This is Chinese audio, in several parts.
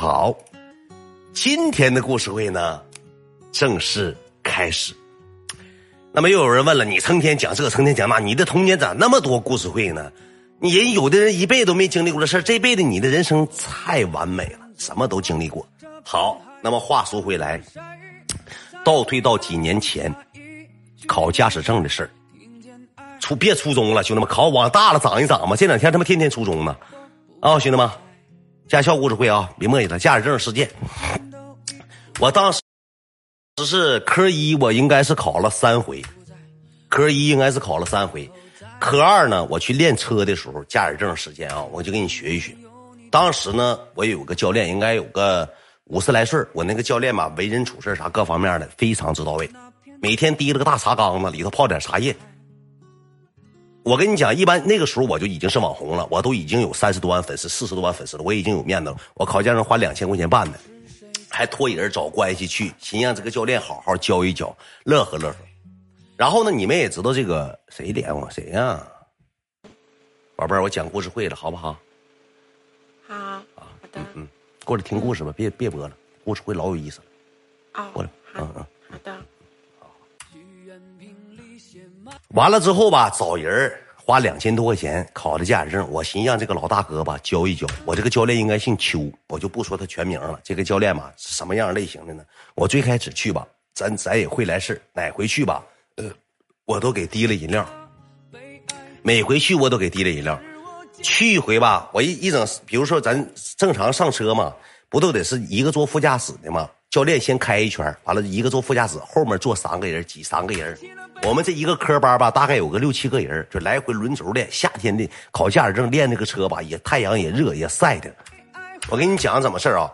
好，今天的故事会呢，正式开始。那么又有人问了，你成天讲这，成天讲那，你的童年咋那么多故事会呢？你人有的人一辈子都没经历过的事，这辈子你的人生太完美了，什么都经历过。好，那么话说回来，倒退到几年前，考驾驶证的事儿。初别初中了，兄弟们，考往大了长一长嘛。这两天他妈天天初中呢，啊，兄弟们，驾校故事会啊，别墨迹了。驾驶证事件，我当时是科一，我应该是考了三回，科一应该是考了三回，科二呢，我去练车的时候，驾驶证时间啊，我就给你学一学。当时呢，我有个教练，应该有个五十来岁我那个教练吧，为人处事啥各方面的非常之到位，每天提了个大茶缸子，里头泡点茶叶。我跟你讲，一般那个时候我就已经是网红了，我都已经有三十多万粉丝、四十多万粉丝了，我已经有面子了。我考驾照花两千块钱办的，还托人找关系去，寻让这个教练好好教一教，乐呵乐呵。然后呢，你们也知道这个谁点我谁呀？宝贝儿，我讲故事会了，好不好？好，好的。嗯，过来听故事吧，别别播了，故事会老有意思了。哦，过来，嗯嗯，好的。完了之后吧，找人花两千多块钱考的驾驶证。我寻思让这个老大哥吧教一教。我这个教练应该姓邱，我就不说他全名了。这个教练嘛是什么样类型的呢？我最开始去吧，咱咱也会来事哪回去吧，呃，我都给提了饮料。每回去我都给提了饮料。去一回吧，我一一整，比如说咱正常上车嘛，不都得是一个坐副驾驶的吗？教练先开一圈，完了一个坐副驾驶，后面坐三个人，挤三个人。我们这一个科班吧，大概有个六七个人，就来回轮轴练。夏天的考驾驶证练那个车吧，也太阳也热也晒的。我跟你讲怎么事啊？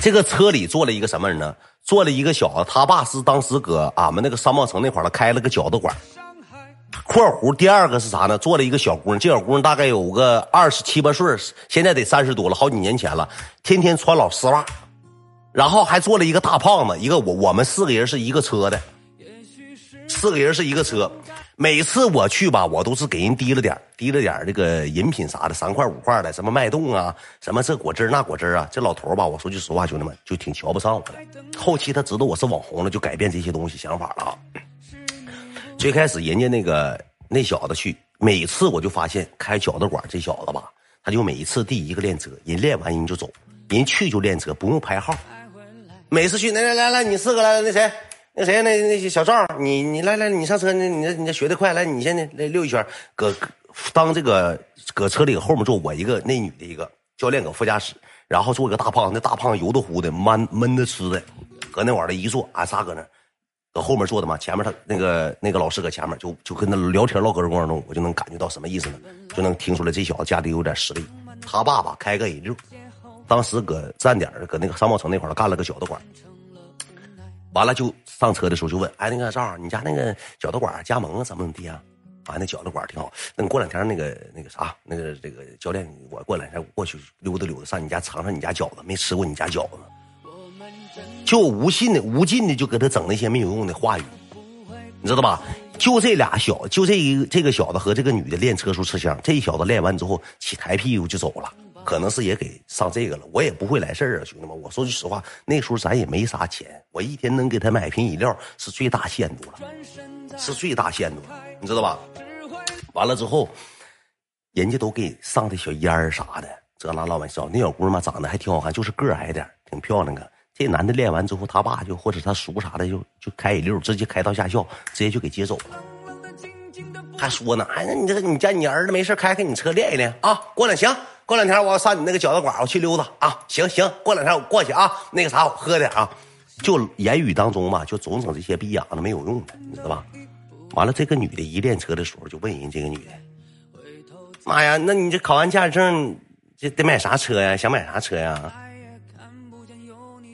这个车里坐了一个什么人呢？坐了一个小子，他爸是当时搁俺们那个商贸城那块儿开了个饺子馆。括弧第二个是啥呢？坐了一个小姑娘，这小姑娘大概有个二十七八岁，现在得三十多了，好几年前了，天天穿老丝袜。然后还坐了一个大胖子，一个我我们四个人是一个车的，四个人是一个车。每次我去吧，我都是给人提了点提了点这个饮品啥的，三块五块的，什么脉动啊，什么这果汁那果汁啊。这老头吧，我说句实话，兄弟们就挺瞧不上我的。后期他知道我是网红了，就改变这些东西想法了啊。最开始人家那个那小子去，每次我就发现开饺子馆这小子吧，他就每一次第一个练车，人练完人就走，人去就练车，不用排号。每次去，来来来来，你四个来，那谁，那谁，那那小赵，你你来来，你上车，你你你学的快，来，你先来溜一圈，搁当这个搁车里后面坐我一个，那女的一个教练搁副驾驶，然后坐一个大胖，那大胖油的乎的，闷闷的吃的，搁那玩儿一坐，俺仨搁那，搁后面坐的嘛，前面他那个那个老师搁前面，就就跟他聊天唠嗑的过程中，我就能感觉到什么意思呢？就能听出来这小子家里有点实力，他爸爸开个 A 六。当时搁站点搁那个商贸城那块干了个饺子馆，完了就上车的时候就问，哎，那个赵，你家那个饺子馆加盟，怎么怎么地啊？那饺子馆挺好，那过两天那个那个啥，那个这个教练，我过两天过去溜达溜达，上你家尝尝你家饺子，没吃过你家饺子，就无尽的无尽的就给他整那些没有用的话语，你知道吧？就这俩小，就这一个这个小子和这个女的练车时候吃香，这小子练完之后起抬屁股就走了。可能是也给上这个了，我也不会来事儿啊，兄弟们。我说句实话，那时候咱也没啥钱，我一天能给他买瓶饮料是最大限度了，是最大限度，你知道吧？完了之后，人家都给上的小烟儿啥的，这拉老板笑。那小姑娘嘛，长得还挺好看，就是个矮点挺漂亮的。这男的练完之后，他爸就或者他叔啥的，就就开一溜，直接开到驾校，直接就给接走了。还说呢，哎，那你这个你家你儿子没事开开你车练一练啊？过两行。过两天我要上你那个饺子馆，我去溜达啊！行行，过两天我过去啊。那个啥，我喝点啊。就言语当中嘛，就总整这些逼养的没有用的，你知道吧？完了，这个女的一练车的时候，就问人这个女的：“妈呀，那你这考完驾驶证，这得买啥车呀？想买啥车呀？”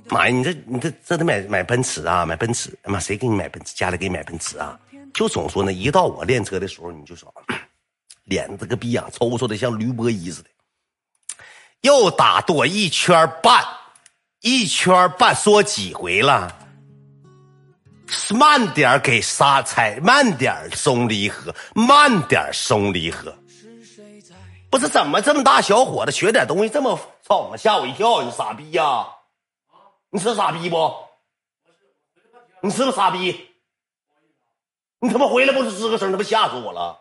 妈呀，你这你这这得买买奔驰啊，买奔驰！妈，谁给你买奔驰？家里给你买奔驰啊？就总说呢，一到我练车的时候，你就说 脸这个逼样抽抽的像驴波一似的。又打多一圈半，一圈半说几回了？慢点给刹踩，慢点松离合，慢点松离合。不是怎么这么大小伙子学点东西这么操！我吓我一跳，你傻逼呀！你是傻逼不？你是不是傻逼？你他妈回来不是吱个声，他妈吓死我了！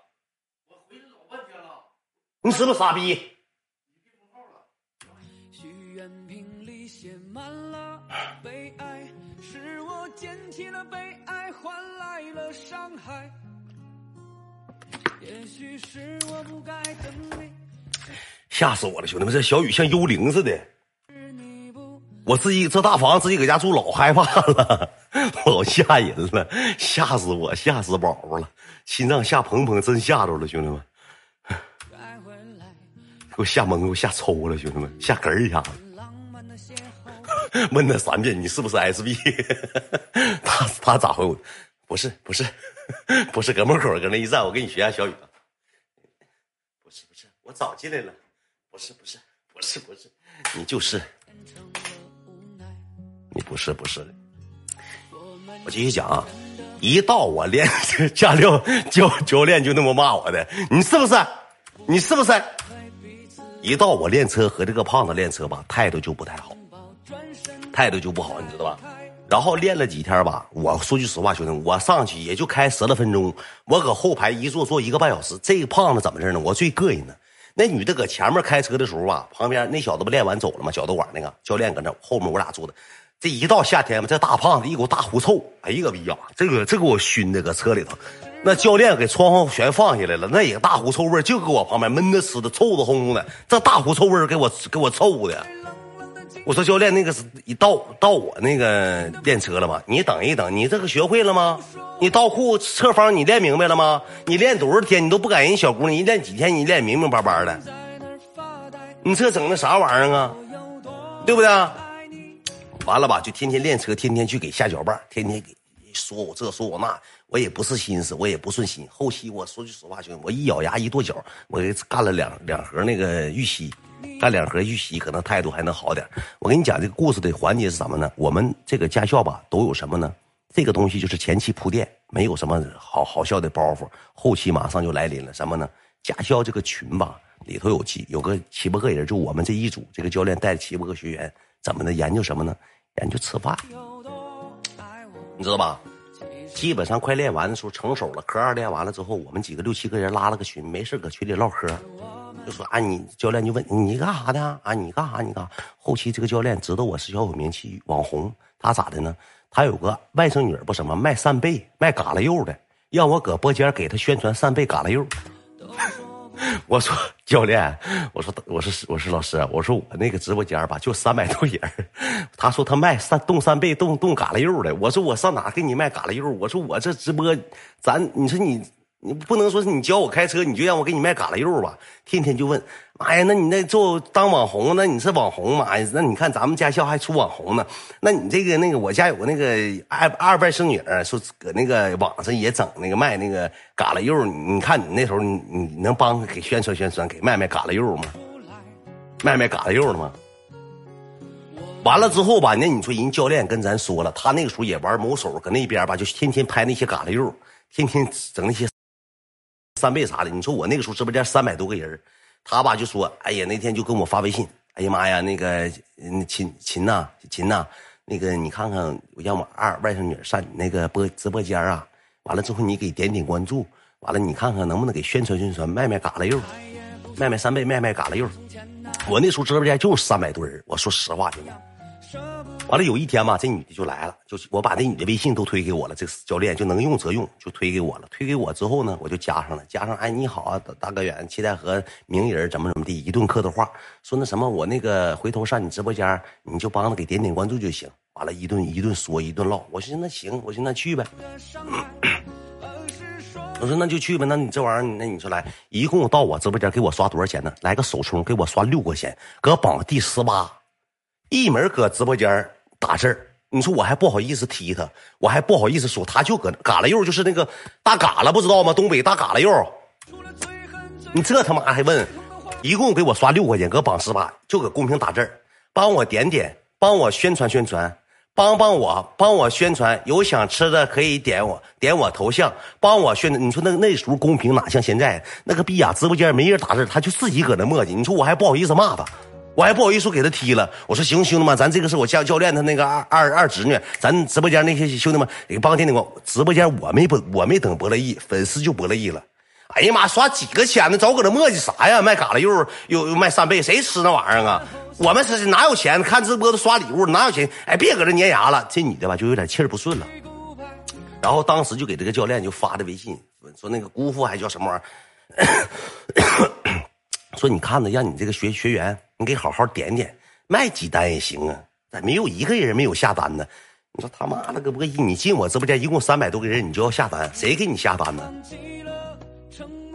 我回来老半天了。你是不是傻逼？了伤害。也许是我不该等你。吓死我了，兄弟们！这小雨像幽灵似的。我自己这大房自己搁家住老害怕了，老吓人了，吓死我，吓死宝宝了，心脏吓砰砰，真吓着了，兄弟们，给我吓懵，给我吓抽了，兄弟们，吓嗝儿一下子。问他三遍，你是不是 SB？他他咋回我？不是不是不是，搁门口搁那一站，我给你学下小雨。不是不是，我早进来了。不是不是不是不是，你就是。你不是不是的，我继续讲啊！一到我练驾校教教练就那么骂我的，你是不是？你是不是？一到我练车和这个胖子练车吧，态度就不太好，态度就不好，你知道吧？然后练了几天吧，我说句实话，兄弟，我上去也就开十来分钟，我搁后排一坐坐一个半小时。这个胖子怎么事呢？我最膈应的，那女的搁前面开车的时候吧，旁边那小子不练完走了吗？脚豆馆那个教练搁那后面，我俩坐的。这一到夏天嘛，这大胖子一股大狐臭，哎呀个逼呀！这个这给我熏的，搁车里头，那教练给窗户全放下来了，那也大狐臭味就搁我旁边闷的吃的，臭的烘烘的，这大狐臭味给我给我臭的。我说教练，那个是一到到我那个练车了吗？你等一等，你这个学会了吗？你倒库侧方你练明白了吗？你练多少天你都不赶人小姑娘，一练几天你练明明白白的，你这整的啥玩意儿啊？对不对？完了吧，就天天练车，天天去给下脚绊，天天给说我这说我那，我也不是心思，我也不顺心。后期我说句实话，兄弟，我一咬牙一跺脚，我给干了两两盒那个玉溪，干两盒玉溪，可能态度还能好点。我跟你讲这个故事的环节是什么呢？我们这个驾校吧都有什么呢？这个东西就是前期铺垫，没有什么好好笑的包袱，后期马上就来临了。什么呢？驾校这个群吧里头有七有个七八个人，就我们这一组，这个教练带着七八个学员，怎么的研究什么呢？研究吃饭，你知道吧？基本上快练完的时候成手了。科二练完了之后，我们几个六七个人拉了个群，没事搁群里唠嗑，就说啊，你教练就问你干啥的啊？你干啥？你干？后期这个教练知道我是小有名气网红，他咋的呢？他有个外甥女不什么卖扇贝、卖嘎啦柚的，让我搁播间给他宣传扇贝、嘎啦柚。我说教练，我说我说我说老师，我说我那个直播间吧就三百多人他说他卖扇冻扇贝冻冻嘎啦柚的，我说我上哪给你卖嘎啦柚？我说我这直播，咱你说你。你不能说是你教我开车，你就让我给你卖嘎啦肉吧？天天就问，妈呀，那你那做当网红，那你是网红妈呀？那你看咱们驾校还出网红呢，那你这个那个我家有个那个二二外甥女说搁那个网上也整那个卖那个嘎啦肉，你看你那时候你你能帮给宣传宣传，给卖卖嘎啦肉吗？卖卖嘎啦肉了吗？完了之后吧，那你说人教练跟咱说了，他那个时候也玩某手，搁那边吧就天天拍那些嘎啦肉，天天整那些。三倍啥的？你说我那个时候直播间三百多个人，他吧就说：“哎呀，那天就跟我发微信，哎呀妈呀，那个秦秦呐，秦呐，那个你看看，让我二外甥女上你那个播直播间啊，完了之后你给点点关注，完了你看看能不能给宣传宣传，卖卖嘎啦柚，卖卖三倍，卖卖嘎啦柚。我那时候直播间就是三百多人，我说实话，兄弟。”完了有一天吧，这女的就来了，就是我把那女的微信都推给我了，这个教练就能用则用，就推给我了。推给我之后呢，我就加上了，加上哎你好啊，大哥远，期待和名人怎么怎么地，一顿客套话，说那什么我那个回头上你直播间，你就帮着给点点关注就行。完了，一顿一顿说，一顿唠。我说那行，我说那去呗。我说那就去呗，那你这玩意儿，那你说来，一共到我直播间给我刷多少钱呢？来个首充给我刷六块钱，搁榜第十八。一门搁直播间打字你说我还不好意思踢他，我还不好意思说，他就搁嘎啦肉，就是那个大嘎啦，不知道吗？东北大嘎啦肉。你这他妈还问？一共给我刷六块钱，搁榜十八，就搁公屏打字帮我点点，帮我宣传宣传，帮帮我，帮我宣传。有想吃的可以点我，点我头像，帮我宣传。你说那那时候公屏哪像现在？那个逼呀，直播间没人打字他就自己搁那磨叽。你说我还不好意思骂他。我还不好意思给他踢了。我说行，兄弟们，咱这个是我教教练他那个二二二侄女，咱直播间那些兄弟们给帮点点光。直播间我没不我没等博乐意，粉丝就博乐意了。哎呀妈，刷几个钱呢？早搁那磨叽啥呀？卖嘎啦又又又卖扇贝，谁吃那玩意儿啊？我们是哪有钱？看直播都刷礼物，哪有钱？哎，别搁这粘牙了。这女的吧，就有点气儿不顺了。然后当时就给这个教练就发的微信，说那个姑父还叫什么玩意儿？说你看着，让你这个学学员，你给好好点点，卖几单也行啊。咋没有一个人没有下单呢？你说他妈了个不一，你进我直播间一共三百多个人，你就要下单，谁给你下单呢？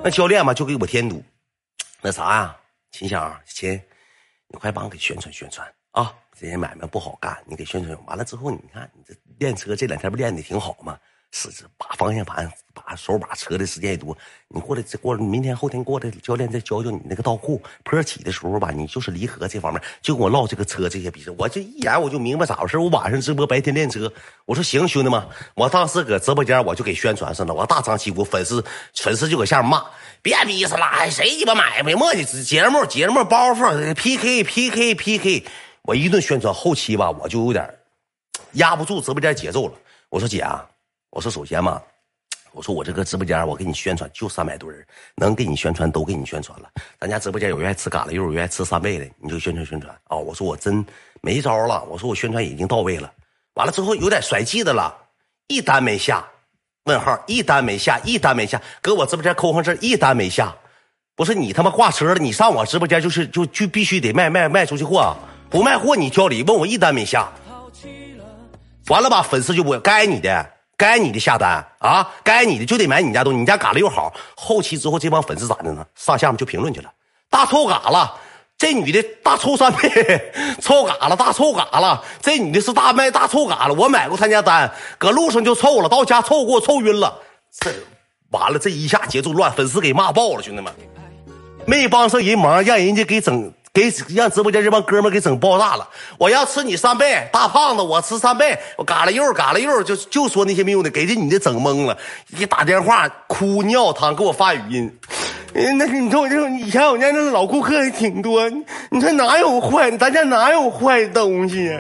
那教练嘛就给我添堵，那啥呀，秦香秦，你快帮我给宣传宣传啊！这些买卖不好干，你给宣传完了之后，你看你这练车这两天不练的挺好吗？是是，把方向盘、把手把车的时间也多。你过来，这过明天后天过来，教练再教教你那个倒库。坡起的时候吧，你就是离合这方面，就跟我唠这个车这些逼事。我这一眼我就明白咋回事。我晚上直播，白天练车。我说行，兄弟们，我当时搁直播间我就给宣传上了。我大张旗鼓，粉丝粉丝就搁下面骂，别逼死了，哎谁鸡巴买没墨迹节目节目包袱 PK PK PK。我一顿宣传，后期吧我就有点压不住直播间节奏了。我说姐啊。我说首先嘛，我说我这个直播间我给你宣传就三百多人，能给你宣传都给你宣传了。咱家直播间有愿意吃嘎啦肉，有愿意吃三倍的，你就宣传宣传啊！我说我真没招了，我说我宣传已经到位了。完了之后有点甩气的了，一单没下，问号一单没下，一单没下，搁我直播间扣上字一单没下。不是你他妈挂车了，你上我直播间就是就就必须得卖卖卖出去货，不卖货你挑理问我一单没下。完了吧，粉丝就不该你的。该你的下单啊，该你的就得买你家东西，你家嘎了又好。后期之后这帮粉丝咋的呢？上下面就评论去了，大臭嘎了，这女的大臭三倍，臭嘎了，大臭嘎了，这女的是大卖大臭嘎了。我买过他家单，搁路上就臭了，到家臭给我臭晕了。这完了，这一下节奏乱，粉丝给骂爆了，兄弟们，没帮上人忙，让人家给整。给让直播间这帮哥们给整爆炸了！我要吃你三倍，大胖子，我吃三倍，我嘎了肉嘎了肉就就说那些没用的，给这女的整懵了，一打电话哭尿汤，给我发语音。嗯，那你说我这以前我家那老顾客也挺多，你说哪有坏？咱家哪有坏东西？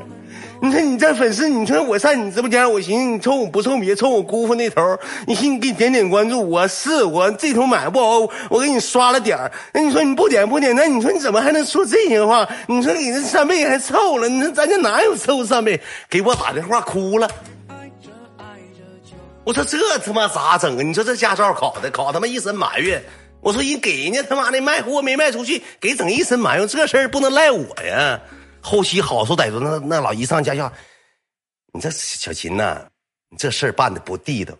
你说你这粉丝，你说我上你直播间，我寻思你凑我不凑别凑我姑父那头，你寻思给你点点关注，我是我这头买不好，我给你刷了点那你说你不点不点，那你说你怎么还能说这些话？你说你这三倍还臭了？你说咱家哪有臭三倍？给我打电话哭了。我说这他妈咋整啊？你说这驾照考的考他妈一身埋怨。我说人给人家他妈的卖货没卖出去，给整一身埋怨，这事儿不能赖我呀。后期好说歹说，那那老一上家校，你这小秦呐，你这事儿办的不地道。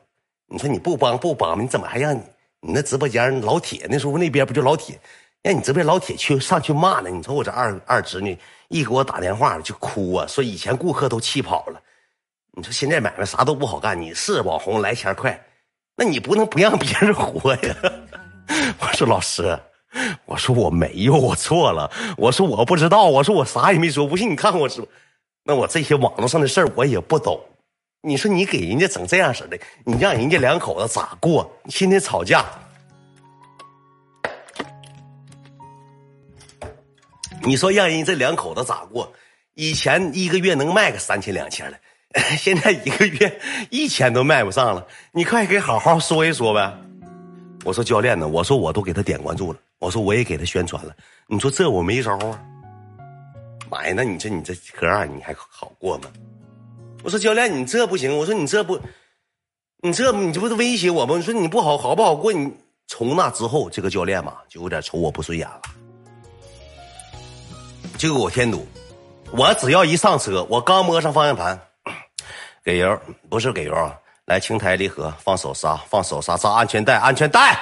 你说你不帮不帮，你怎么还让你你那直播间老铁那时候那边不就老铁，让你这边老铁去上去骂呢？你瞅我这二二侄女一给我打电话就哭啊，说以前顾客都气跑了。你说现在买卖啥都不好干，你是网红来钱快，那你不能不让别人活呀？我说老师。我说我没有，我错了。我说我不知道，我说我啥也没说。不信你看我直播，那我这些网络上的事儿我也不懂。你说你给人家整这样式的，你让人家两口子咋过？天天吵架，你说让人这两口子咋过？以前一个月能卖个三千两千的，现在一个月一千都卖不上了。你快给好好说一说呗。我说教练呢？我说我都给他点关注了。我说我也给他宣传了，你说这我没招啊！妈呀，那你这你这科二你还好过吗？我说教练你这不行，我说你这不，你这你这不是威胁我吗？你说你不好好不好过？你从那之后，这个教练嘛就有点瞅我不顺眼了，就给我添堵。我只要一上车，我刚摸上方向盘，给油不是给油啊！来轻抬离合，放手刹，放手刹，扎安全带，安全带，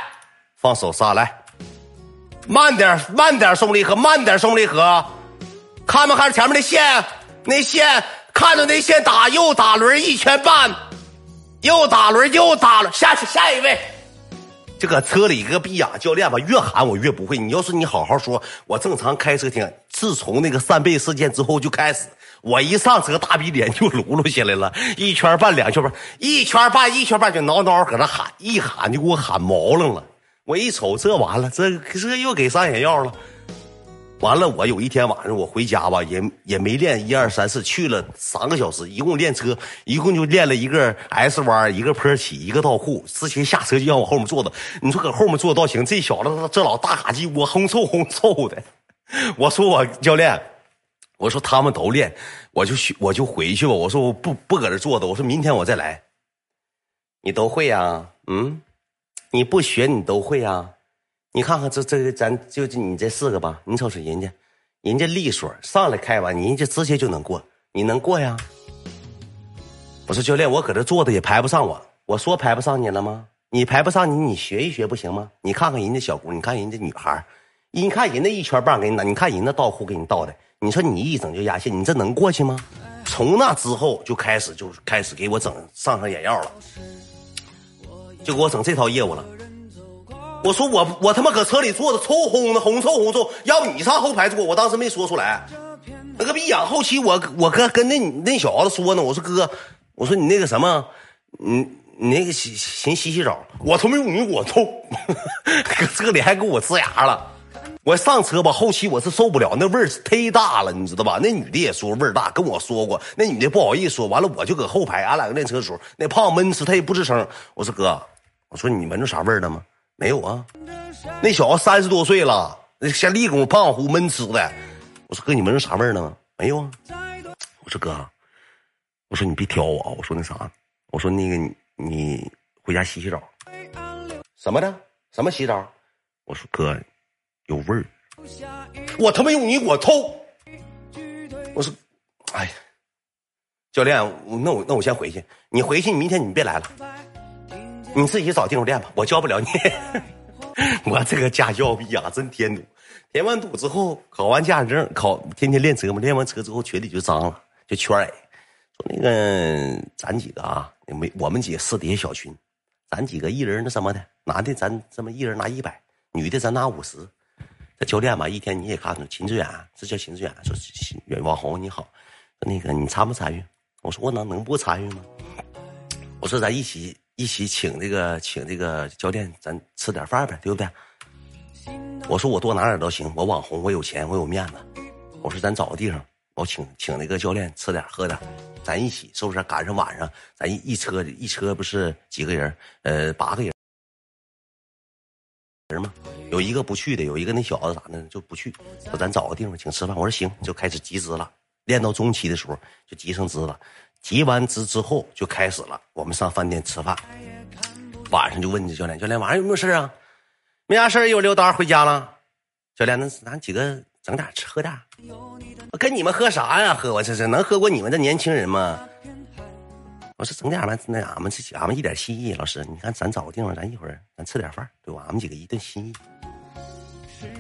放手刹来。慢点，慢点松离合，慢点松离合，看没看着前面那线？那线看着那线打右打轮一圈半，右打轮右打轮下去下一位。这个车里个逼呀，教练吧，越喊我越不会。你要是你好好说，我正常开车听。自从那个扇贝事件之后就开始，我一上车大逼脸就噜噜起来了，一圈半两圈半，一圈半一圈半就挠挠搁那喊，一喊就给我喊毛愣了。我一瞅，这完了，这这又给上眼药了。完了，我有一天晚上我回家吧，也也没练一二三四，去了三个小时，一共练车，一共就练了一个 S 弯，一个坡起，一个倒库。之前下车就让我后面坐着，你说搁后面坐倒行，这小子这老大嘎叽窝哼臭哼臭的。我说我教练，我说他们都练，我就去我就回去吧。我说我不不搁这坐着，我说明天我再来。你都会呀？嗯，你不学你都会啊？你看看这这，咱就你这四个吧。你瞅瞅人家，人家利索，上来开完，人家直接就能过，你能过呀？我说教练，我搁这坐着也排不上我。我说排不上你了吗？你排不上你，你学一学不行吗？你看看人家小姑，你看人家女孩你看人家一圈棒给你拿，你看人家倒库给你倒的，你说你一整就压线，你这能过去吗？从那之后就开始就开始给我整上上眼药了，就给我整这套业务了。我说我我他妈搁车里坐着臭烘的，红臭红臭。要不你上后排坐，我当时没说出来。那个逼养后期我我哥跟那那小子说呢，我说哥，我说你那个什么，你你那个洗先洗洗澡。我他妈用你我臭，搁车里还给我呲牙了。我上车吧，后期我是受不了，那味儿忒大了，你知道吧？那女的也说味儿大，跟我说过。那女的不好意思说，完了我就搁后排，俺俩练车的时候，那胖闷吃，他也不吱声。我说哥，我说你闻着啥味儿了吗？没有啊，那小子三十多岁了，那先立功胖乎闷吃的。我说哥，你闻着啥味儿呢？没有啊。我说哥，我说你别挑我啊。我说那啥，我说那个你你回家洗洗澡。什么的？什么洗澡？我说哥，有味儿。我他妈用你给我偷。我说，哎呀，教练，那我那我先回去。你回去，你明天你别来了。你自己找地方练吧，我教不了你。我这个驾校逼呀，真添堵。填完堵之后，考完驾驶证，考天天练车嘛。练完车之后，群里就脏了，就圈儿说那个咱几个啊，没我们几个私底下小群，咱几个一人那什么的，男的咱这么一人拿一百，女的咱拿五十。这教练吧，一天你也看着秦志远，这叫秦志远，说远网红你好，那个你参不参与？我说我能能不参与吗？我说咱一起。一起请这个，请这个教练，咱吃点饭呗，对不对？我说我多拿点都行，我网红，我有钱，我有面子。我说咱找个地方，我请请那个教练吃点喝点，咱一起是不是？赶上晚上，咱一车一车不是几个人？呃，八个人人吗？有一个不去的，有一个那小子咋的就不去。说咱找个地方请吃饭。我说行，就开始集资了。练到中期的时候就集成资了。集完资之后就开始了，我们上饭店吃饭，晚上就问这教练：“教练晚上有没有事啊？没啥事一会溜达回家了。”教练，那咱几个整点吃喝点。跟你们喝啥呀？喝我这是能喝过你们这年轻人吗？我说整点吧，那俺们这俺们一点心意。老师，你看咱找个地方，咱一会儿咱吃点饭，对吧？俺们几个一顿心意。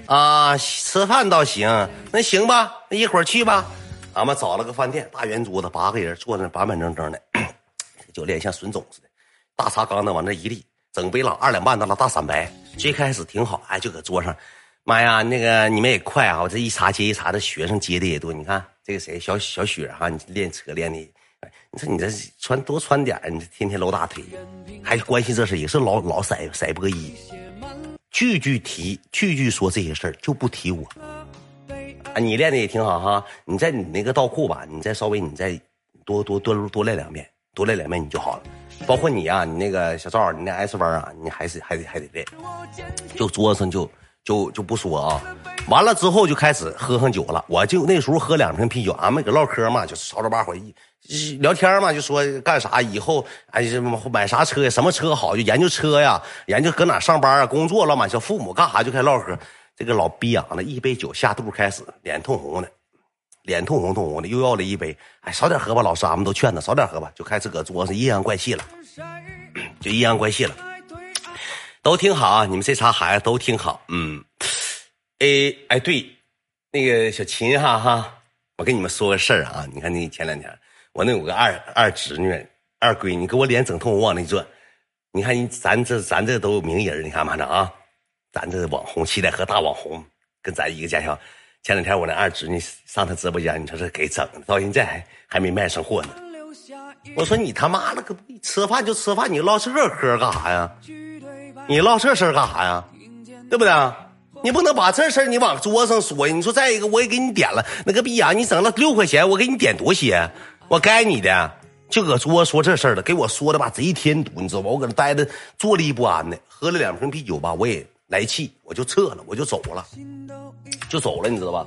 啊，吃饭倒行，那行吧，那一会儿去吧。俺们找了个饭店，大圆桌子，八个人坐那板板正正的，教练像孙总似的，大茶缸子往那一立，整杯朗二两半的了大散白。最开始挺好，哎，就搁桌上，妈呀，那个你们也快啊！我这一茬接一茬的学生接的也多。你看这个谁，小小雪哈，你练车练的，你说你这穿多穿点你这天天露大腿，还关心这事，也是老老塞塞波一，句句提，句句说这些事儿，就不提我。啊你练的也挺好哈，你在你那个倒库吧，你再稍微你再多多多多练两遍，多练两遍你就好了。包括你啊，你那个小赵，你那 S 弯啊，你还是还得还得练。就桌子上就就就不说啊，完了之后就开始喝上酒了。我就那时候喝两瓶啤酒，俺们搁唠嗑嘛，就吵吵把火一聊天嘛，就说干啥以后哎买啥车呀，什么车好就研究车呀，研究搁哪上班啊，工作了嘛，小父母干啥就开始唠嗑。这个老逼养的一杯酒下肚开始，脸通红的，脸通红通红的，又要了一杯。哎，少点喝吧，老师，俺们都劝他少点喝吧，就开始搁桌上阴阳怪气了，就阴阳怪气了，都挺好啊，你们这仨孩子都挺好，嗯，哎哎对，那个小秦哈哈，我跟你们说个事儿啊，你看那前两天我那有个二二侄女二闺女，给我脸整通红往那一转，你看你咱这咱这都有名人，你看嘛着啊。咱这网红七彩河大网红，跟咱一个家乡。前两天我那二侄女上他直播间，你说这给整，到现在还还没卖上货呢。我说你他妈了个逼，吃饭就吃饭，你唠这嗑干啥呀？你唠这事干啥呀？对不对？你不能把这事你往桌上说。你说再一个，我也给你点了那个逼呀，你整了六块钱，我给你点多些，我该你的。就搁桌说这事儿了，给我说的吧，贼添堵，你知道吧？我搁那待着坐立不安的，喝了两瓶啤酒吧，我也来气，我就撤了，我就走了，就走了，你知道吧？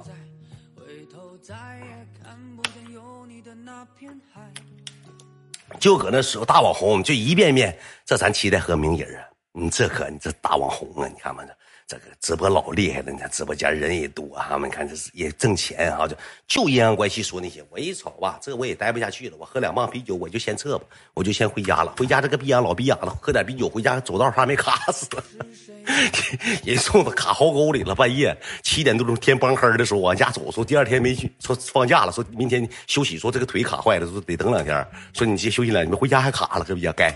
就搁那时候，大网红就一遍遍，这咱期待和名人啊，你这可你这大网红啊，你看吧这。这个直播老厉害了，你看直播间人也多，他们看这是也挣钱啊，就就阴阳怪气说那些。我一瞅吧，这我也待不下去了，我喝两棒啤酒，我就先撤吧，我就先回家了。回家这个逼样老逼样了，喝点啤酒回家，走道还没卡死，人送子卡壕沟里了。半夜七点多钟天帮黑的时候往家走，说第二天没去，说放假了，说明天休息，说这个腿卡坏了，说得等两天，说你先休息两天，回家还卡了，这逼样该。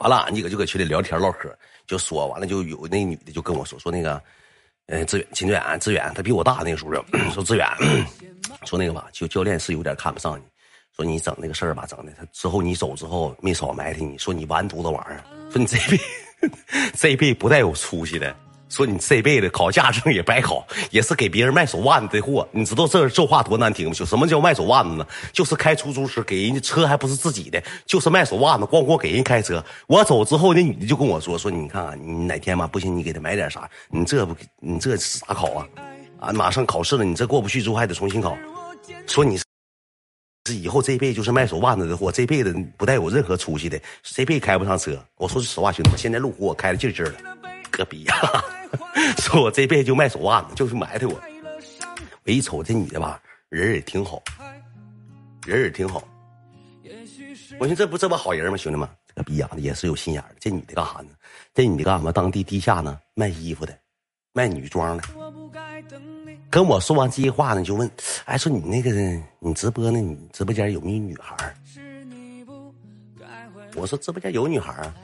完了，俺几个就搁群里聊天唠嗑。就说完了，就有那女的就跟我说说那个，呃，志远，秦志远，志远，他比我大那个时候，说志远，说那个吧，就教练是有点看不上你，说你整那个事儿吧，整的他之后你走之后没少埋汰你，说你完犊子玩意儿，说你这辈 这辈不带有出息的。说你这辈子考驾证也白考，也是给别人卖手腕子的货。你知道这这话多难听吗？就什么叫卖手腕子呢？就是开出租车，给人家车还不是自己的，就是卖手腕子，咣咣给人开车。我走之后，那女的就跟我说：“说你看看，你哪天嘛不行，你给他买点啥？你这不，你这咋考啊？啊，马上考试了，你这过不去之后还得重新考。说你是以后这辈子就是卖手腕子的货，这辈子不带有任何出息的，这辈子开不上车。我说句实话，兄弟们，现在路虎我开的劲劲儿的，个逼呀！” 说我这辈子就卖手腕子，就是埋汰我。我一瞅这女的吧，人也挺好，人也挺好。我寻思这不这不好人吗？兄弟们，这个逼样的也是有心眼的。这女的干啥呢？这女的干啥？当地地下呢卖衣服的，卖女装的。跟我说完这些话呢，就问，哎，说你那个你直播呢？你直播间有没有女孩？我说直播间有女孩啊。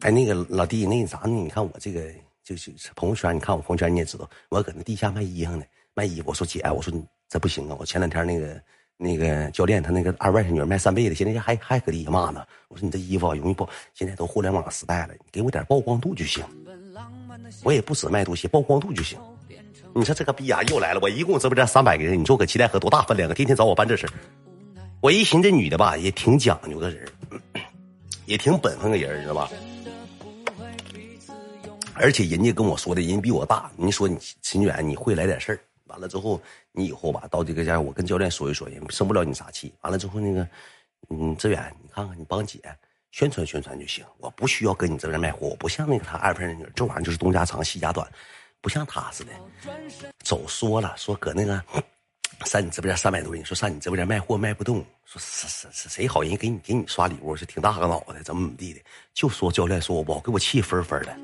哎，那个老弟，那啥呢？你看我这个。就是朋友圈，你看我朋友圈你也知道，我搁那地下卖衣裳呢，卖衣服。我说姐，我说你这不行啊！我前两天那个那个教练他那个二外甥女卖扇贝的，现在还还搁地下骂呢。我说你这衣服容易爆，现在都互联网时代了，你给我点曝光度就行。我也不止卖东西，曝光度就行。你说这个逼呀又来了，我一共直播间三百个人，你说我搁七台河多大分量啊？天天找我办这事我一寻这女的吧，也挺讲究个人，也挺本分个人，知道吧？而且人家跟我说的，人比我大。你说你秦远，你会来点事儿，完了之后，你以后吧，到这个家，我跟教练说一说，也生不了你啥气。完了之后，那个，嗯，志远，你看看，你帮姐宣传宣传就行。我不需要跟你这边卖货，我不像那个他二分那女，这玩意儿就是东家长西家短，不像他似的。走说了，说搁那个上你直播间三百多人，说上你直播间卖货卖不动，说是是是谁好人给你给你刷礼物，是挺大个脑袋，怎么怎么地的，就说教练说我不好，给我气分分的。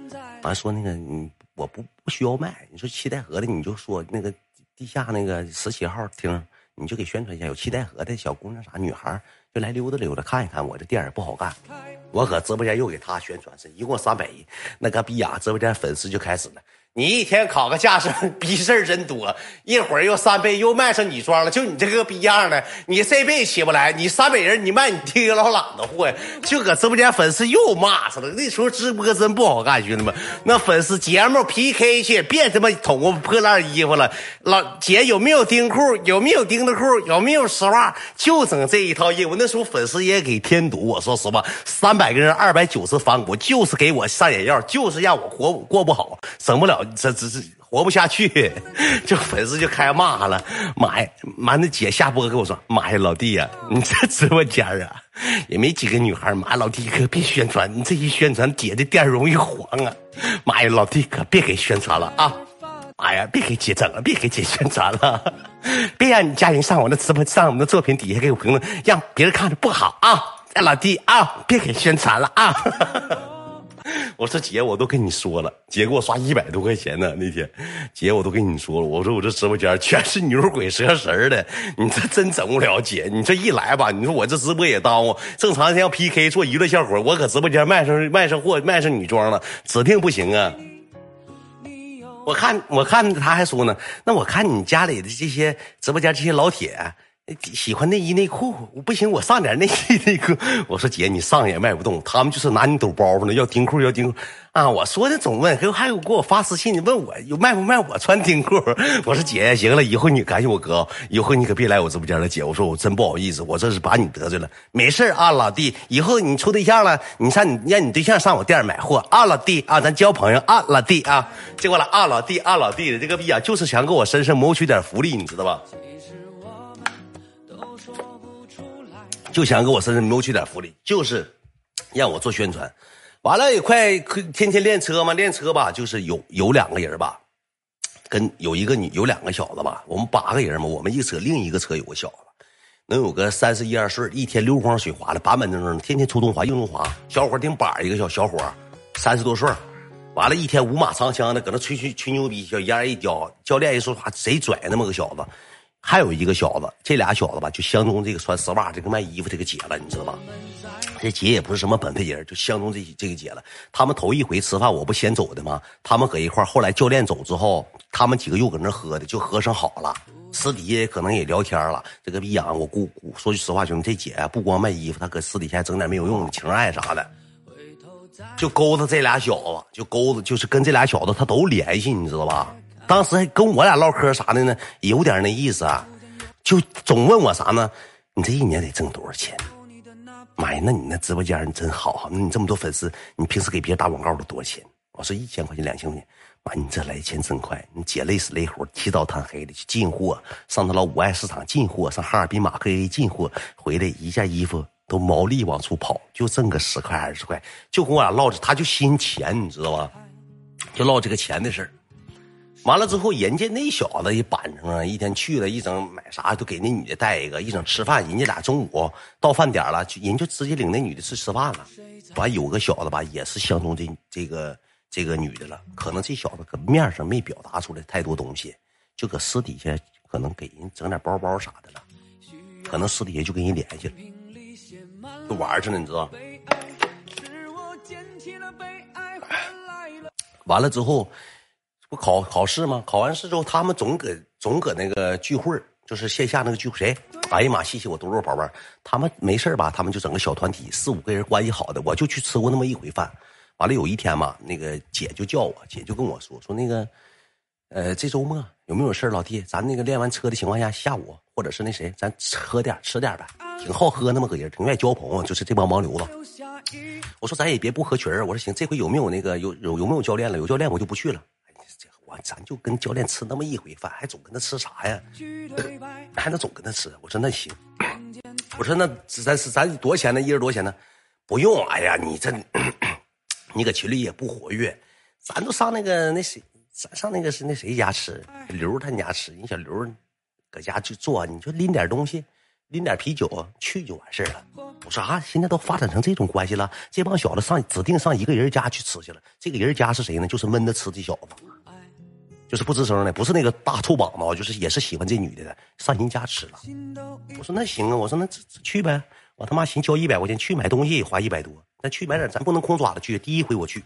完说那个你我不不需要卖，你说七代河的你就说那个地下那个十七号厅，你就给宣传一下，有七代河的小姑娘啥女孩就来溜达溜达看一看，我这店也不好干，我搁直播间又给他宣传是一共三百亿，那个逼呀，直播间粉丝就开始了。你一天考个驾驶，逼事儿真多。一会儿又三倍又卖上女装了，就你这个逼样的，你这辈子起不来。你三百人，你卖你爹个老懒的货呀？就搁直播间，粉丝又骂死了。那时候直播真不好干，兄弟们。那粉丝节目 PK 去，别他妈捅破烂衣服了。老姐有没有钉裤？有没有钉子裤？有没有丝袜？就整这一套业务。那时候粉丝也给添堵。我说实话，三百个人，二百九十反骨，就是给我上眼药，就是让我活过不好，整不了。这这这活不下去，就粉丝就开骂了。妈呀，妈那姐下播跟我说：“妈呀，老弟呀，你这直播间啊，也没几个女孩。妈，老弟可别宣传，你这一宣传，姐的店容易黄啊。妈呀，老弟可别给宣传了啊！妈呀，别给姐整了，别给姐宣传了，别让你家人上我那直播，上我们的作品底下给我评论，让别人看着不好啊！哎，老弟啊，别给宣传了啊！” 我说姐，我都跟你说了，姐给我刷一百多块钱呢。那天，姐我都跟你说了，我说我这直播间全是牛鬼蛇神的，你这真整不了。姐，你这一来吧，你说我这直播也耽误。正常像要 PK 做娱乐效果，我搁直播间卖上卖上货，卖上女装了，指定不行啊。我看我看他还说呢，那我看你家里的这些直播间这些老铁，喜欢内衣内裤，我不行，我上点内衣内裤。我说姐，你上也卖不动，他们就是拿你抖包袱呢，要丁裤要丁裤啊。我说的总问，还还有给我发私信，问我有卖不卖我穿丁裤。我说姐，行了，以后你感谢我哥，以后你可别来我直播间了，姐。我说我真不好意思，我这是把你得罪了。没事啊，老弟，以后你处对象了，你上你让你对象上我店买货啊，老弟啊，咱交朋友啊，老弟啊，结果了啊，老弟啊，老弟的这个逼啊，就是想给我身上谋取点福利，你知道吧？就想给我身上谋取点福利，就是让我做宣传。完了也快天天练车嘛，练车吧，就是有有两个人吧，跟有一个女有两个小子吧，我们八个人嘛，我们一车另一个车有个小子，能有个三十一二岁，一天溜光水滑的，板板正正的，天天出东华硬中华，小伙顶板一个小小伙，三十多岁，完了，一天五马长枪的搁那吹吹吹牛逼，小烟一叼，教练一说话贼拽那么个小子。还有一个小子，这俩小子吧，就相中这个穿丝袜、这个卖衣服这个姐了，你知道吧？这姐也不是什么本地人，就相中这这个姐了。他们头一回吃饭，我不先走的吗？他们搁一块后来教练走之后，他们几个又搁那喝的，就喝上好了。私底下可能也聊天了。这个逼养我姑姑，说句实话，兄弟，这姐不光卖衣服，她搁私底下整点没有用的情爱啥的，就勾搭这俩小子，就勾搭，就是跟这俩小子他都联系，你知道吧？当时还跟我俩唠嗑啥的呢，有点那意思啊，就总问我啥呢？你这一年得挣多少钱？妈呀，那你那直播间你真好，那你这么多粉丝，你平时给别人打广告都多少钱？我说一千块钱、两千块钱。妈，你这来钱真快，你姐累死累活，起早贪黑的去进货，上他老五爱市场进货，上哈尔滨马克 A 进货，回来一件衣服都毛利往出跑，就挣个十块二十块，就跟我俩唠着，他就心钱，你知道吧？就唠这个钱的事儿。完了之后，人家那小子也板正啊，一天去了一整买啥都给那女的带一个，一整吃饭，人家俩中午到饭点了，就人就直接领那女的去吃饭了。完有个小子吧，也是相中这这个这个女的了，可能这小子搁面上没表达出来太多东西，就搁私底下可能给人整点包包啥的了，可能私底下就跟人联系了，就玩去了，你知道？完了之后。不考考试吗？考完试之后，他们总搁总搁那个聚会就是线下那个聚会。谁？哎呀妈！谢谢我多肉宝贝。他们没事吧？他们就整个小团体，四五个人关系好的，我就去吃过那么一回饭。完了有一天嘛，那个姐就叫我，姐就跟我说说那个，呃，这周末有没有事老弟？咱那个练完车的情况下，下午或者是那谁，咱喝点吃点呗。挺好喝那么个人，挺愿意交朋友，就是这帮盲流子。我说咱也别不合群我说行，这回有没有那个有有有没有教练了？有教练我就不去了。咱就跟教练吃那么一回饭，还总跟他吃啥呀？还能总跟他吃？我说那行。我说那咱是咱多少钱呢？一人多少钱呢？不用。哎呀，你这 你搁群里也不活跃，咱都上那个那谁，咱上那个是那谁家吃？刘他家吃。你小刘搁家就做，你就拎点东西，拎点啤酒去就完事了。我说啊，现在都发展成这种关系了，这帮小子上指定上一个人家去吃去了。这个人家是谁呢？就是闷着吃的小子。就是不吱声的，不是那个大臭膀子，就是也是喜欢这女的的，上人家吃了。我说那行啊，我说那去呗。我他妈寻交一百块钱去买东西，花一百多，那去买点，咱不能空爪子去。第一回我去，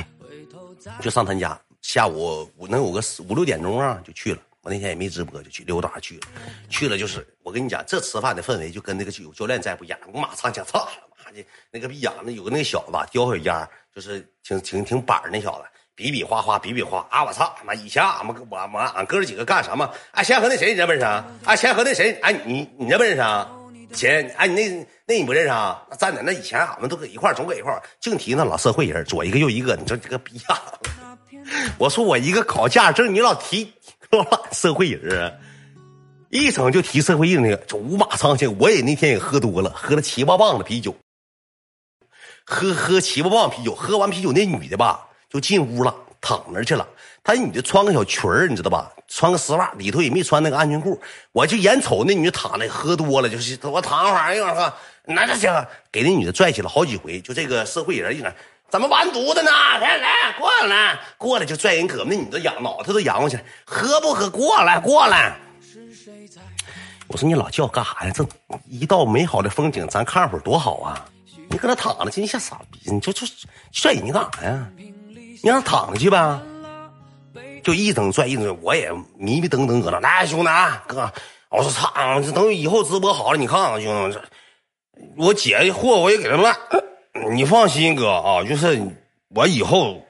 就上他家，下午我能有个五六点钟啊，就去了。我那天也没直播，就去溜达去了。去了就是我跟你讲，这吃饭的氛围就跟那个有教练在不一样。我马上讲，操他妈的，那个逼养的有个那小子叼小烟，就是挺挺挺板那小子。比比划划，比比划啊！我操他妈！以前俺们我我俺哥几个干什么？哎，先和那谁你认不认识啊？哎，先和那谁？哎，你你认不认识啊？前哎，你那那你不认识啊？站在那以前俺们都搁一块总搁一块净提那老社会人，左一个右一个，你说这个逼样。我说我一个考驾证，你老提 老社会人啊？一整就提社会人那个，就五马长枪。我也那天也喝多了，喝了七八磅的啤酒，喝喝七八磅啤酒，喝完啤酒那女的吧。就进屋了，躺那去了。他女的穿个小裙儿，你知道吧？穿个丝袜，里头也没穿那个安全裤。我就眼瞅那女的躺那，喝多了，就是我躺会儿，一会儿喝，那这行，给那女的拽起了好几回。就这个社会人一来，怎么完犊子呢？来来，过来，过来就拽人胳膊。那女的仰脑袋都仰过去，喝不喝？过来，过来。我说你老叫干啥呀？这一道美好的风景，咱看会儿多好啊！你搁那躺着，真像傻逼。你就就拽人干啥呀？你让他躺下去吧，就一整拽一整，我也迷迷瞪瞪搁那。来，兄弟啊，哥，我说操，这等以后直播好了，你看看兄弟们，这我姐的货我也给他卖。你放心哥啊，就是我以后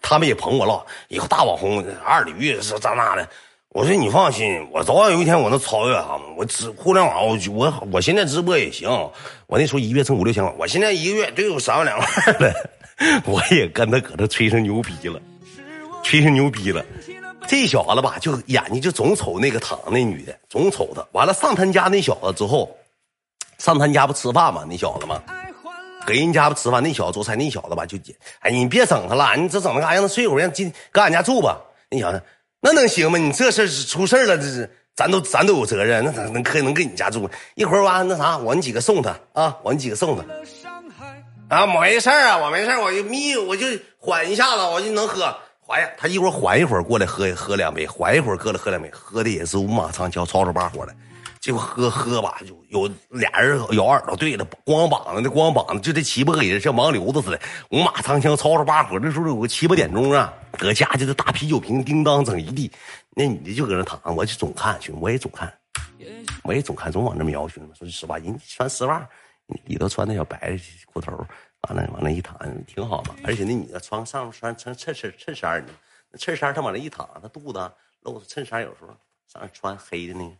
他们也捧我了，以后大网红二驴是这那的。我说你放心，我早晚有一天我能超越他们。我直互联网，我我我现在直播也行。我那时候一月挣五六千块，我现在一个月都有三万两万了。我也跟他搁这吹上牛逼了，吹上牛逼了。这小子吧，就眼睛就总瞅那个躺那女的，总瞅她。完了上他家那小子之后，上他家不吃饭吗？那小子嘛，搁人家不吃饭。那小子做菜，那小子吧就，哎，你别整他了，你这整那啥，让他睡会儿，让进搁俺家住吧。那小子。那能行吗？你这事出事了，这是咱都咱都有责任。那能能可能跟你家住一会儿完那啥，我你几个送他啊，我你几个送他啊，没事啊，我没事我就眯，我就缓一下子，我就能喝缓呀。他一会儿缓一会儿过来喝喝两杯，缓一会儿过来喝两杯，喝的也是五马长枪，吵吵把火的。就喝喝吧，就有俩人咬耳朵对了，光膀子的光膀子，就这七八个人像盲流子似的，五马长枪，吵吵把火。那时候有个七八点钟啊，搁家就是大啤酒瓶叮当整一地，那女的就搁那躺，我就总看，兄弟，我也总看，我也总看，总往那瞄，兄弟们说句实话，人穿丝袜，里头穿那小白裤头，完了往那一躺，挺好嘛。而且那女的穿上面穿穿衬衫衬衫呢，那衬衫她往那一躺，她肚子露着衬衫，有时候上面穿黑的那个。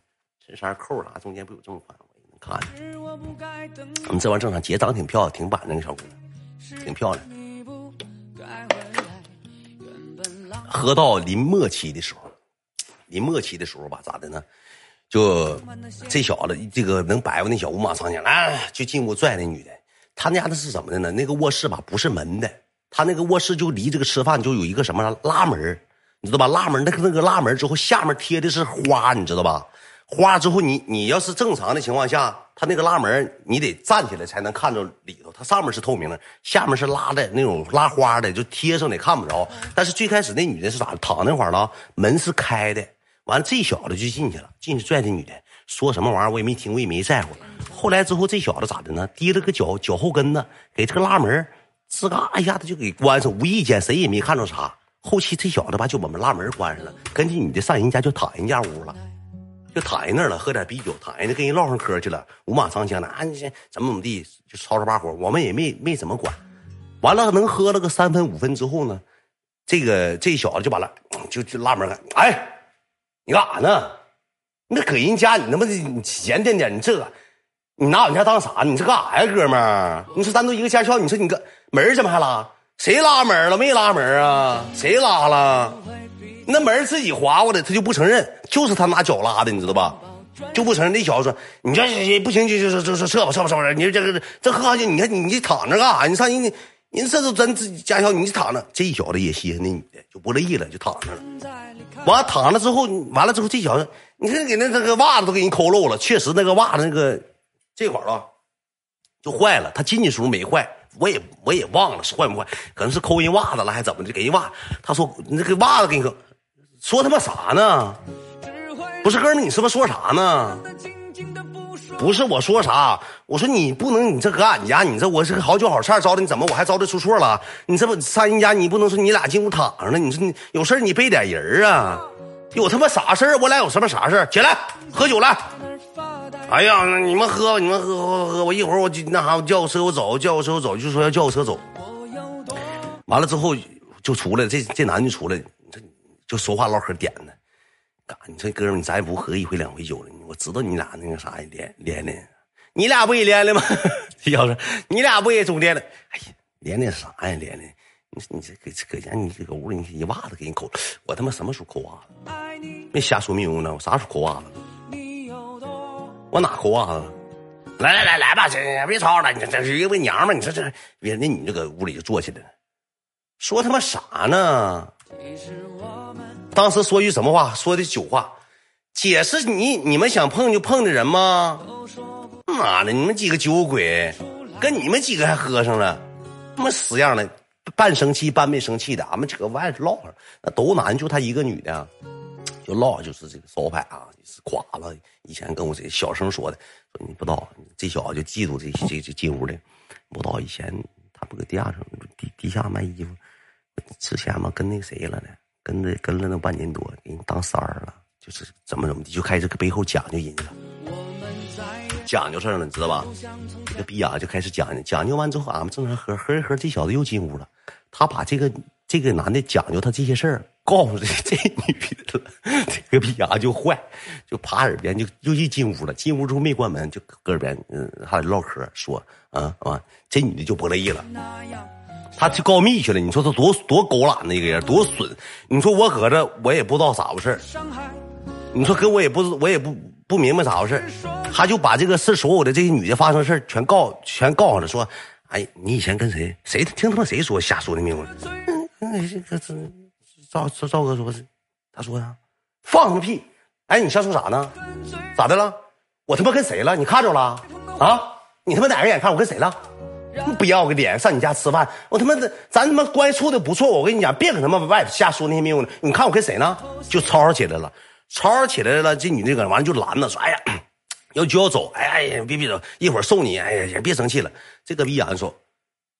衬衫扣啥中间不有这么宽？我也能看见。我们这玩意正常，姐长挺漂亮，挺板正，小姑娘，挺漂亮。喝到临末期的时候，临末期的时候吧，咋的呢？就这小子，这个能摆活那小五马长枪，来就进屋拽那女的。他家的是什么的呢？那个卧室吧，不是门的，他那个卧室就离这个吃饭就有一个什么拉门，你知道吧？拉门那个那个拉门之后，下面贴的是花，你知道吧？花之后，你你要是正常的情况下，他那个拉门你得站起来才能看着里头。它上面是透明的，下面是拉的那种拉花的，就贴上的看不着。但是最开始那女的是咋躺那块儿了？门是开的，完了这小子就进去了，进去拽这女的，说什么玩意儿我也没听，我也没在乎。后来之后这小子咋的呢？提了个脚脚后跟子，给这个拉门吱嘎一下子就给关上，无意间谁也没看着啥。后期这小子吧就把门拉门关上了，跟这女的上人家就躺人家屋了。就躺在那儿了，喝点啤酒，躺在那跟人唠上嗑去了，五马长枪的，啊，你怎么怎么地，就吵吵把火，我们也没没怎么管。完了，能喝了个三分五分之后呢，这个这小子就把了，就就拉门了。哎，你干啥呢？你搁人家，你他妈的你闲点点，你这个，你拿我们家当啥？你这干啥呀，哥们儿？你说咱都一个驾校，你说你个门怎么还拉？谁拉门了？没拉门啊？谁拉了？那门自己划过的，他就不承认，就是他拿脚拉的，你知道吧？就不承认。那小子说：“你这不行，就就就就撤吧，撤吧，撤吧。你说这个这喝下去，你看你你躺着干啥？你上人家人这都咱自己家校，你躺着。这小子也稀罕那女的，就不乐意了，就躺着了。完了躺了之后，完了之后，这小子你看给那那个袜子都给人抠漏了，确实那个袜子那个这块儿啊就坏了。他进去时候没坏。”我也我也忘了是坏不坏，可能是抠人袜子了，还怎么的？给人袜，他说那个袜子给你，说他妈啥呢？不是哥们，你是不是说啥呢？不是我说啥，我说你不能，你这搁俺家，你这我是个好酒好菜招的，你怎么我还招的出错了？你这不上人家，你不能说你俩进屋躺着呢？你说你有事你备点人啊？有他妈啥事我俩有什么啥事起来喝酒来。哎呀，你们喝，你们喝喝喝，我一会儿我就那啥，我叫个车我走，叫个车我走，就说要叫个车走。完了之后就出来，这这男的就出来，这就说话唠嗑点呢。干，你说哥们，你咱也不喝一回两回酒了，我知道你俩那个啥连连连，你俩不也连了吗？这小子，你俩不也总连了？哎呀，连连啥呀？连连，你你这搁搁家你这个屋里你一袜子给你抠，我他妈什么时候抠袜子？没瞎说没用呢，我啥时候抠袜子？我哪抠袜子？来来来来吧，这别吵了，你这是一个娘们，你说这别那女的搁屋里就坐起来了，说他妈啥呢？当时说句什么话？说的酒话，姐是你你们想碰就碰的人吗？妈的，你们几个酒鬼，跟你们几个还喝上了，他妈死样的，半生气半没生气的，俺们搁外唠会那都男，就他一个女的。就唠就是这个招牌啊，是垮了。以前跟我这小声说的，说你不知道，这小子就嫉妒这这这进屋的。不知道以前他不搁地下上地地下卖衣服，之前嘛跟那谁了呢？跟着跟了那半年多，给人当三儿了。就是怎么怎么的，就开始背后讲究人家了，讲究事儿了，你知道吧？这个逼样就开始讲究，讲究完之后，俺们正常喝喝一喝，这小子又进屋了，他把这个这个男的讲究他这些事儿告诉这这女的了，这个逼样就坏，就趴耳边就又一进屋了，进屋之后没关门，就搁耳边嗯还唠嗑说啊啊，这女的就不乐意了。他去告密去了，你说他多多狗懒的一个人，多损！你说我搁这，我也不知道咋回事你说跟我也不我也不不明白咋回事他就把这个事所有的这些女的发生事全告全告上了，说，哎，你以前跟谁谁听他妈谁说瞎说的命？嗯嗯，这个这赵赵赵哥说是，他说呀，放他妈屁！哎，你瞎说啥呢？咋的了？我他妈跟谁了？你看着了啊？你他妈哪个眼看我跟谁了？不要个脸上你家吃饭，我他妈的，咱他妈关系处的不错，我跟你讲，别搁他妈外头瞎说那些谬呢。你看我跟谁呢？就吵吵起来了，吵吵起来了。这女的搁那完了就拦着说：“哎呀，要就要走，哎呀，别别走，一会儿送你。哎呀，别生气了。”这个逼眼说：“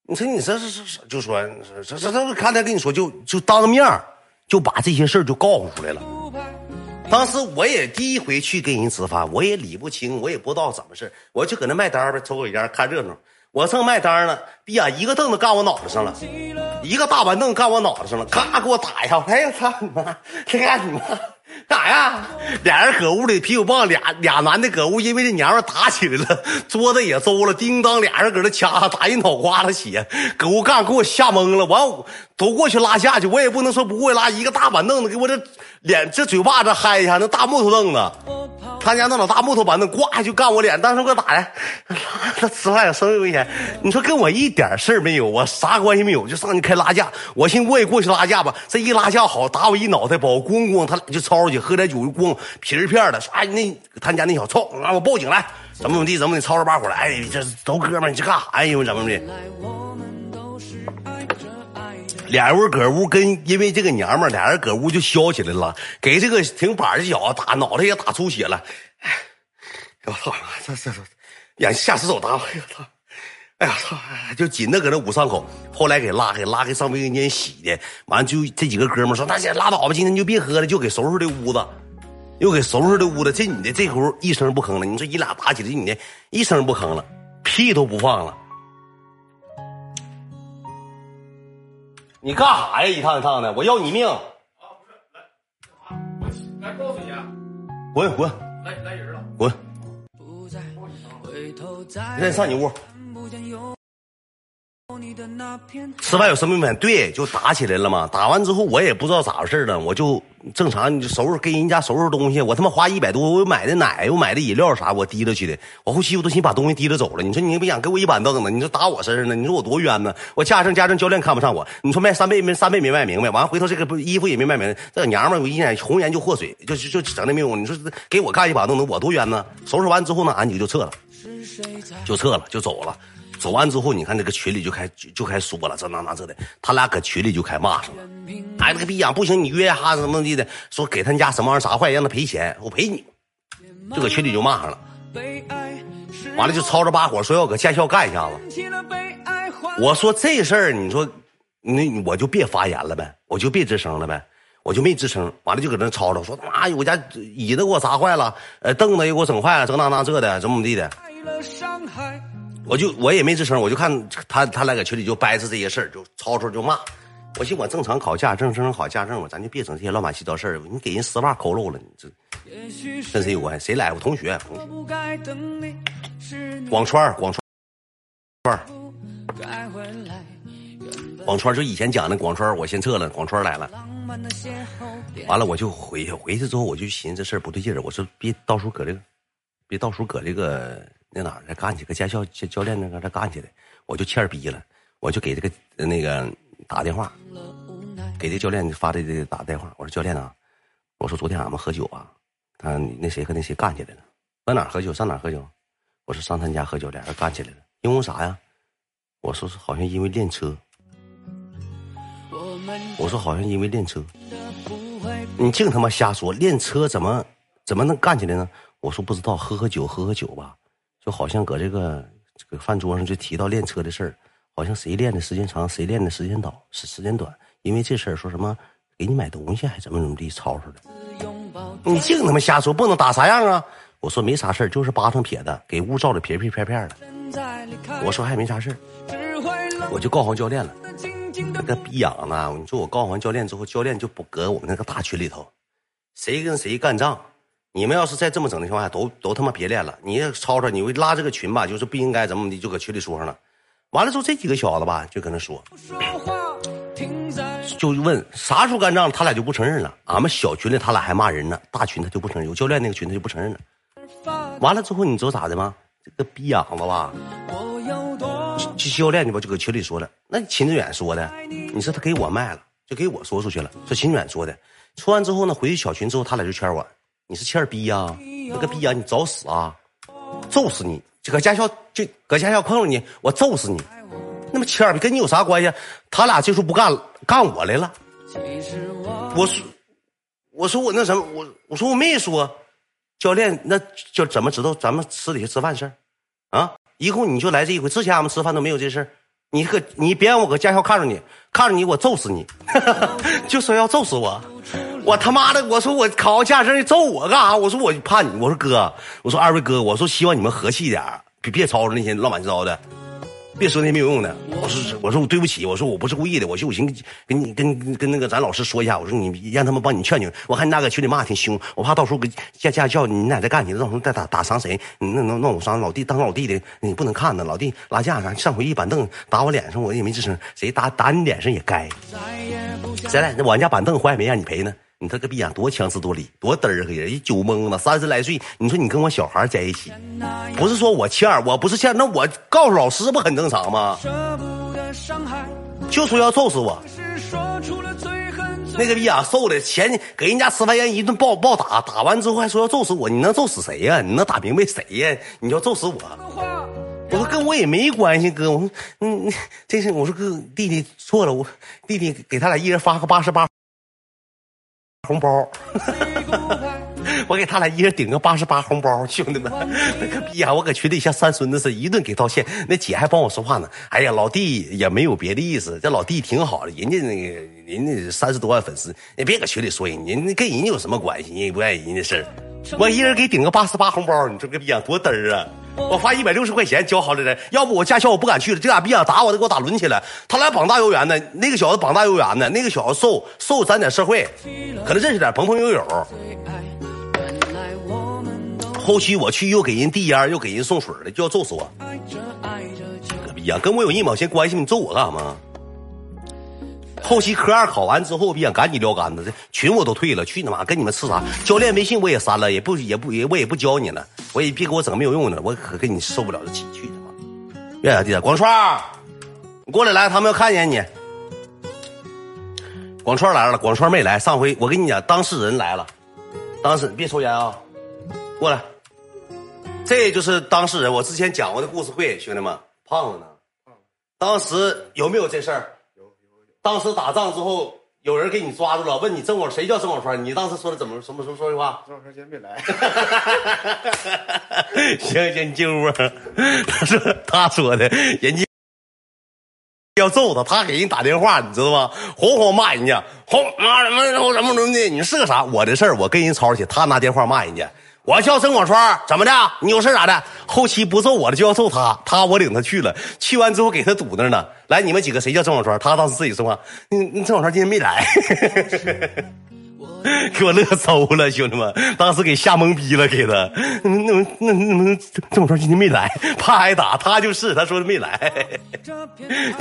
你说你这是是就说这这这刚才跟你说就就当面就把这些事就告诉出来了。当时我也第一回去跟人吃饭，我也理不清，我也不知道怎么事我就搁那卖单呗，抽口烟看热闹。我正卖单呢，逼呀，一个凳子干我脑袋上了，一个大板凳干我脑袋上了，咔给我打一下，哎呀操你妈，这干你妈 干啥呀？俩人搁屋里啤酒棒，俩俩男的搁屋，因为这娘们打起来了，桌子也邹了，叮当俩人搁那掐，打人脑瓜子血，搁屋干给我吓懵了，完都过去拉下去，我也不能说不过拉，一个大板凳子给我这脸这嘴巴子嗨一下，那大木头凳子。他家那老大木头板凳，呱就干我脸，当时给我打的，他吃饭也生命危险。你说跟我一点事儿没有，我啥关系没有，就上去开拉架。我寻我也过去拉架吧，这一拉架好，打我一脑袋包，咣咣，他俩就吵起，喝点酒就咣皮儿片的，唰那他家那小臭，啊我报警来，怎么怎么地，怎么的，吵吵把火来，哎，这都哥们，你这干啥呀？怎么的？俩人屋搁屋跟，因为这个娘们俩人搁屋就削起来了，给这个挺板的小子打脑袋也打出血了。哎，我操！这这这，眼下死手打我！哎呀操！哎呀操！就紧的搁那捂伤口。后来给拉开，拉开上卫生间洗的。完就这几个哥们说：“那先拉倒吧，今天就别喝了，就给收拾这屋子，又给收拾这屋子。”这女的这会一声不吭了。你说你俩打起来，这女的一声不吭了，屁都不放了。你干啥呀？一趟一趟的，我要你命！啊，不是，来，来，告诉你，滚滚，来来人了，滚！你上你屋。吃饭有什么用？对，就打起来了嘛。打完之后，我也不知道咋回事了，我就正常，你就收拾给人家收拾东西。我他妈花一百多，我买的奶，我买的饮料啥，我提溜去的。我后期我都寻把东西提溜走了。你说你不想给我一板凳子？你说打我身上呢？你说我多冤呢？我家政家政教练看不上我。你说卖三倍没三倍没卖明白，完了回头这个不衣服也没卖明白。这娘们我一眼红颜就祸水，就就就整那命。你说给我干一把凳子，我多冤呢？收拾完之后呢，俺几个就撤了，就撤了，就走了。走完之后，你看那个群里就开就开说了，这那那这的，他俩搁群里就开骂上了。哎，那个逼样不行，你约哈怎么地的，说给他家什么玩意砸坏，让他赔钱，我赔你。就搁群里就骂上了，完了就吵着把火，说要搁驾校干一下子。我说这事儿，你说那我就别发言了呗，我就别吱声了呗，我就没吱声。完了就搁那吵吵，说他妈我家椅子给我砸坏了，呃，凳子也给我整坏了，这那那这的，怎么怎么地的。我就我也没吱声，我就看他他俩搁群里就掰扯这些事儿，就吵吵就骂。我寻我正常考驾证，正常考驾证嘛，咱就别整这些乱七八糟事儿。你给人丝袜抠漏了，你这跟谁有关系？谁来？我同学，同学。广川，广川，广川就以前讲的广川，我先撤了，广川来了。完了我就回去，回去之后我就寻思这事儿不对劲儿，我说别到时候搁这个，别到时候搁这个。那哪儿干去？搁驾校教教练那搁干去的，我就欠逼了，我就给这个那个打电话，给这教练发的这打电话。我说教练啊，我说昨天俺们喝酒啊，他那谁和那谁干起来了？在哪儿喝酒？上哪儿喝酒？我说上他家喝酒，俩人干起来了。因为啥呀？我说是好像因为练车。我说好像因为练车。你净他妈瞎说！练车怎么怎么能干起来呢？我说不知道，喝喝酒，喝喝酒吧。就好像搁这个这个饭桌上就提到练车的事儿，好像谁练的时间长，谁练的时间短，时时间短。因为这事儿说什么给你买东西还怎么怎么地吵吵的。你净他妈瞎说，不能打啥样啊？我说没啥事就是巴上撇的，给屋照的撇撇片片的。我说还没啥事我就告诉教练了。那个逼养呢？你说我告完教练之后，教练就不搁我们那个大群里头，谁跟谁干仗？你们要是再这么整的情况下，都都他妈别练了。你也吵吵，你拉这个群吧？就是不应该怎么的，就搁群里说上了。完了之后，这几个小子吧，就搁那说，就问啥时候干仗，他俩就不承认了。俺们小群里他俩还骂人呢，大群他就不承认，有教练那个群他就不承认了。完了之后，你知道咋的吗？这个逼养子吧。教练，你不就搁群里说了？那秦志远说的，你说他给我卖了，就给我说出去了。说秦志远说的，说完之后呢，回去小群之后，他俩就圈我：“你是欠儿逼呀？你个逼呀，你找死啊！揍死你！就搁驾校，就搁驾校碰着你，我揍死你！那么欠儿逼跟你有啥关系？他俩这时候不干干我来了。我说，我说我那什么，我我说我没说，教练，那就怎么知道咱们私底下吃饭事儿啊？”一共你就来这一回，之前俺们吃饭都没有这事儿。你搁你别让我搁驾校看着你，看着你我揍死你，就说要揍死我。我他妈的，我说我考驾驶，证揍我干啥？我说我怕你，我说哥，我说二位哥，我说希望你们和气点别别吵吵那些乱七八糟的。别说那些没有用的，我说我说我对不起，我说我不是故意的，我就我寻跟你跟跟那个咱老师说一下，我说你让他们帮你劝劝。我看你那个群里骂挺凶，我怕到时候给驾驾校你俩再干起来，到时候再打打伤谁？那那那我伤老弟当老弟的，你不能看呢。老弟拉架上，上回一板凳打我脸上，我也没吱声。谁打打你脸上也该。咱俩我家板凳坏没让你赔呢。你这个逼样多强词夺理，多嘚儿个人，一酒蒙子，三十来岁，你说你跟我小孩在一起，不是说我欠儿，我不是欠，那我告诉老师不很正常吗？就说要揍死我，那个逼样瘦的，前给人家吃饭人一顿暴暴打，打完之后还说要揍死我，你能揍死谁呀？你能打明白谁呀？你要揍死我？我说跟我也没关系，哥，我说嗯，这是我说哥弟弟错了，我弟弟给他俩一人发个八十八。红包，我给他俩一人顶个八十八红包，兄弟们，那个逼呀！我搁群里像三孙子似的，一顿给道歉。那姐还帮我说话呢。哎呀，老弟也没有别的意思，这老弟挺好的，人家那个人家三十多万粉丝，你别搁群里说人，人跟人家有什么关系？人也不爱人的事儿。我一人给顶个八十八红包，你说个逼呀，多嘚儿啊！我花一百六十块钱交好的人，要不我驾校我不敢去了。这俩逼样打我都给我打抡起来。他俩膀大腰圆的，那个小子膀大腰圆的，那个小子瘦瘦沾点社会，可能认识点朋朋友友。后期我去又给人递烟又给人送水的，就要揍死我。个逼样跟我有一毛钱关系你揍我干啥吗？后期科二考完之后，别想赶紧撂杆子，这群我都退了，去你妈跟你们吃啥？教练微信我也删了，也不也不也我也不教你了，我也别给我整没有用的，我可跟你受不了这气，去他妈！别咋地？广川，你过来来，他们要看见你。广川来了，广川没来。上回我跟你讲，当事人来了，当事人别抽烟啊，过来。这就是当事人，我之前讲过的故事会，兄弟们，胖子呢？当时有没有这事儿？当时打仗之后，有人给你抓住了，问你郑广谁叫郑广川？你当时说的怎么什么时候说的话？郑广川今天没来。行行，你进屋。他 说他说的，人家要揍他，他给人打电话，你知道吗？哄哄骂人家，哄骂什么什么什么的，你是个啥？我的事儿我跟人吵起，他拿电话骂人家。我叫曾广川，怎么的？你有事咋的？后期不揍我的就要揍他，他我领他去了，去完之后给他堵那呢。来，你们几个谁叫曾广川？他当时自己说话，你曾广川今天没来，给我乐抽了，兄弟们，当时给吓懵逼了，给他，那那那那曾广川今天没来，怕挨打，他就是他说的没来，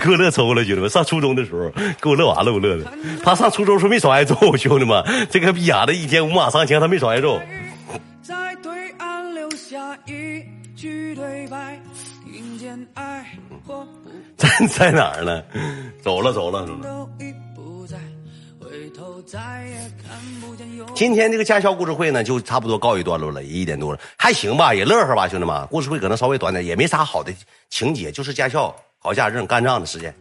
给我乐抽了，兄弟们，上初中的时候给我乐完了，我乐的。他上初中时候没少挨揍，兄弟们，这个逼丫的一天五马上枪，他没少挨揍。在对岸留下一句对白，听见爱或在在哪儿呢？走了走了。今天这个驾校故事会呢，就差不多告一段落了，也一点多了，还行吧，也乐呵吧，兄弟们。故事会可能稍微短点，也没啥好的情节，就是驾校考驾证干仗的时间。